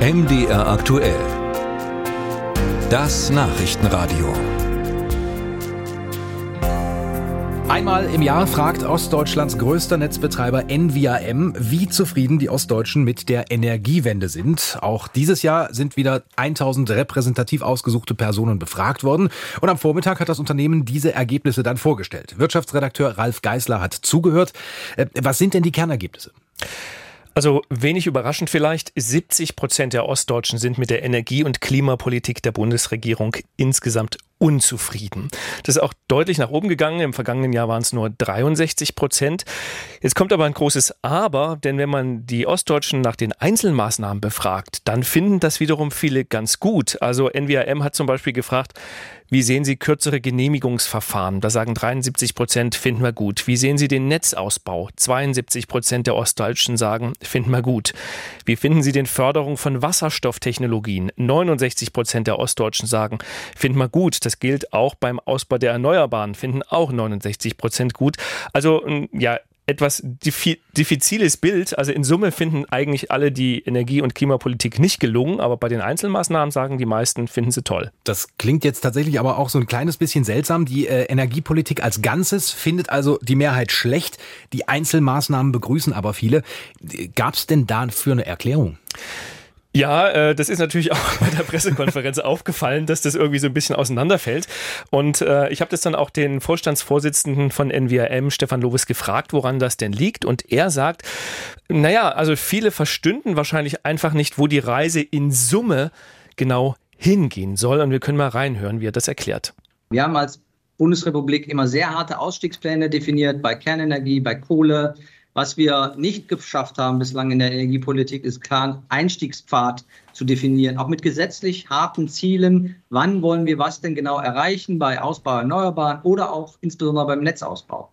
MDR aktuell. Das Nachrichtenradio. Einmal im Jahr fragt Ostdeutschlands größter Netzbetreiber NVAM, wie zufrieden die Ostdeutschen mit der Energiewende sind. Auch dieses Jahr sind wieder 1000 repräsentativ ausgesuchte Personen befragt worden. Und am Vormittag hat das Unternehmen diese Ergebnisse dann vorgestellt. Wirtschaftsredakteur Ralf Geißler hat zugehört. Äh, was sind denn die Kernergebnisse? Also wenig überraschend vielleicht, 70 Prozent der Ostdeutschen sind mit der Energie- und Klimapolitik der Bundesregierung insgesamt unzufrieden. Das ist auch deutlich nach oben gegangen. Im vergangenen Jahr waren es nur 63 Prozent. Jetzt kommt aber ein großes Aber, denn wenn man die Ostdeutschen nach den Einzelmaßnahmen befragt, dann finden das wiederum viele ganz gut. Also NWAM hat zum Beispiel gefragt, wie sehen Sie kürzere Genehmigungsverfahren? Da sagen 73 Prozent, finden wir gut. Wie sehen Sie den Netzausbau? 72 Prozent der Ostdeutschen sagen, finden wir gut. Wie finden Sie den Förderung von Wasserstofftechnologien? 69 Prozent der Ostdeutschen sagen, finden wir gut. Das gilt auch beim Ausbau der Erneuerbaren, finden auch 69 Prozent gut. Also ja, etwas diffiziles Bild. Also in Summe finden eigentlich alle die Energie- und Klimapolitik nicht gelungen, aber bei den Einzelmaßnahmen sagen die meisten, finden sie toll. Das klingt jetzt tatsächlich aber auch so ein kleines bisschen seltsam. Die äh, Energiepolitik als Ganzes findet also die Mehrheit schlecht. Die Einzelmaßnahmen begrüßen aber viele. Gab es denn dafür eine Erklärung? Ja, äh, das ist natürlich auch bei der Pressekonferenz aufgefallen, dass das irgendwie so ein bisschen auseinanderfällt. Und äh, ich habe das dann auch den Vorstandsvorsitzenden von NWRM, Stefan Lovis, gefragt, woran das denn liegt. Und er sagt, naja, also viele verstünden wahrscheinlich einfach nicht, wo die Reise in Summe genau hingehen soll. Und wir können mal reinhören, wie er das erklärt. Wir haben als Bundesrepublik immer sehr harte Ausstiegspläne definiert bei Kernenergie, bei Kohle, was wir nicht geschafft haben bislang in der Energiepolitik, ist klar einen Einstiegspfad zu definieren, auch mit gesetzlich harten Zielen. Wann wollen wir was denn genau erreichen bei Ausbau Erneuerbaren oder auch insbesondere beim Netzausbau?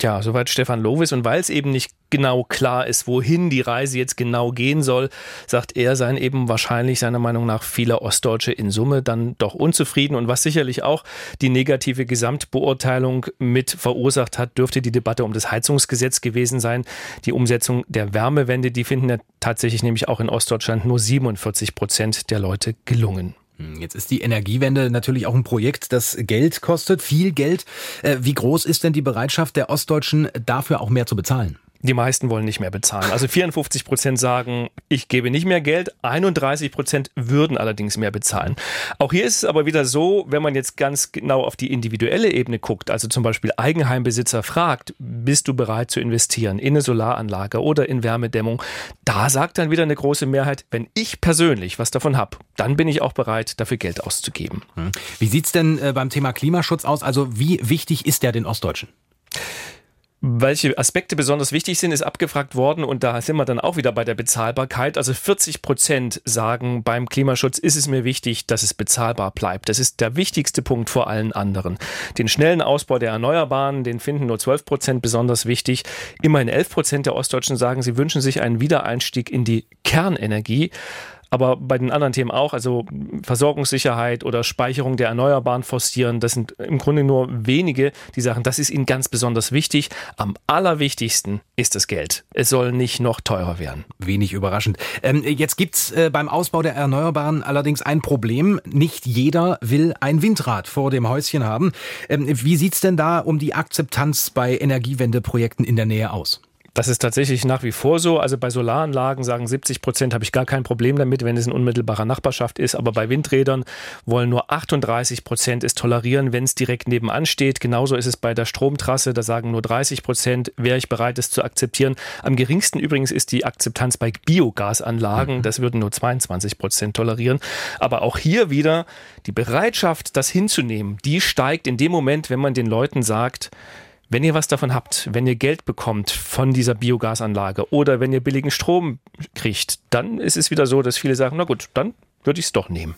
Ja, soweit Stefan Lovis. Und weil es eben nicht genau klar ist, wohin die Reise jetzt genau gehen soll, sagt er, seien eben wahrscheinlich seiner Meinung nach viele Ostdeutsche in Summe dann doch unzufrieden. Und was sicherlich auch die negative Gesamtbeurteilung mit verursacht hat, dürfte die Debatte um das Heizungsgesetz gewesen sein. Die Umsetzung der Wärmewende, die finden ja tatsächlich nämlich auch in Ostdeutschland nur 47 Prozent der Leute gelungen. Hm, jetzt ist die Energiewende natürlich auch ein Projekt, das Geld kostet, viel Geld. Äh, wie groß ist denn die Bereitschaft der Ostdeutschen, dafür auch mehr zu bezahlen? Die meisten wollen nicht mehr bezahlen. Also 54 Prozent sagen, ich gebe nicht mehr Geld. 31 Prozent würden allerdings mehr bezahlen. Auch hier ist es aber wieder so, wenn man jetzt ganz genau auf die individuelle Ebene guckt, also zum Beispiel Eigenheimbesitzer fragt, bist du bereit zu investieren in eine Solaranlage oder in Wärmedämmung? Da sagt dann wieder eine große Mehrheit, wenn ich persönlich was davon habe, dann bin ich auch bereit, dafür Geld auszugeben. Hm. Wie sieht's denn äh, beim Thema Klimaschutz aus? Also wie wichtig ist der den Ostdeutschen? Welche Aspekte besonders wichtig sind, ist abgefragt worden und da sind wir dann auch wieder bei der Bezahlbarkeit. Also 40 Prozent sagen, beim Klimaschutz ist es mir wichtig, dass es bezahlbar bleibt. Das ist der wichtigste Punkt vor allen anderen. Den schnellen Ausbau der Erneuerbaren, den finden nur 12 Prozent besonders wichtig. Immerhin 11 Prozent der Ostdeutschen sagen, sie wünschen sich einen Wiedereinstieg in die Kernenergie aber bei den anderen Themen auch, also Versorgungssicherheit oder Speicherung der Erneuerbaren forcieren, das sind im Grunde nur wenige, die sagen, das ist ihnen ganz besonders wichtig. Am allerwichtigsten ist das Geld. Es soll nicht noch teurer werden. Wenig überraschend. Ähm, jetzt gibt's äh, beim Ausbau der Erneuerbaren allerdings ein Problem. Nicht jeder will ein Windrad vor dem Häuschen haben. Ähm, wie sieht's denn da um die Akzeptanz bei Energiewendeprojekten in der Nähe aus? Das ist tatsächlich nach wie vor so. Also bei Solaranlagen sagen 70 Prozent, habe ich gar kein Problem damit, wenn es in unmittelbarer Nachbarschaft ist. Aber bei Windrädern wollen nur 38 Prozent es tolerieren, wenn es direkt nebenan steht. Genauso ist es bei der Stromtrasse. Da sagen nur 30 Prozent, wäre ich bereit, es zu akzeptieren. Am geringsten übrigens ist die Akzeptanz bei Biogasanlagen. Mhm. Das würden nur 22 Prozent tolerieren. Aber auch hier wieder die Bereitschaft, das hinzunehmen, die steigt in dem Moment, wenn man den Leuten sagt, wenn ihr was davon habt, wenn ihr Geld bekommt von dieser Biogasanlage oder wenn ihr billigen Strom kriegt, dann ist es wieder so, dass viele sagen, na gut, dann würde ich es doch nehmen.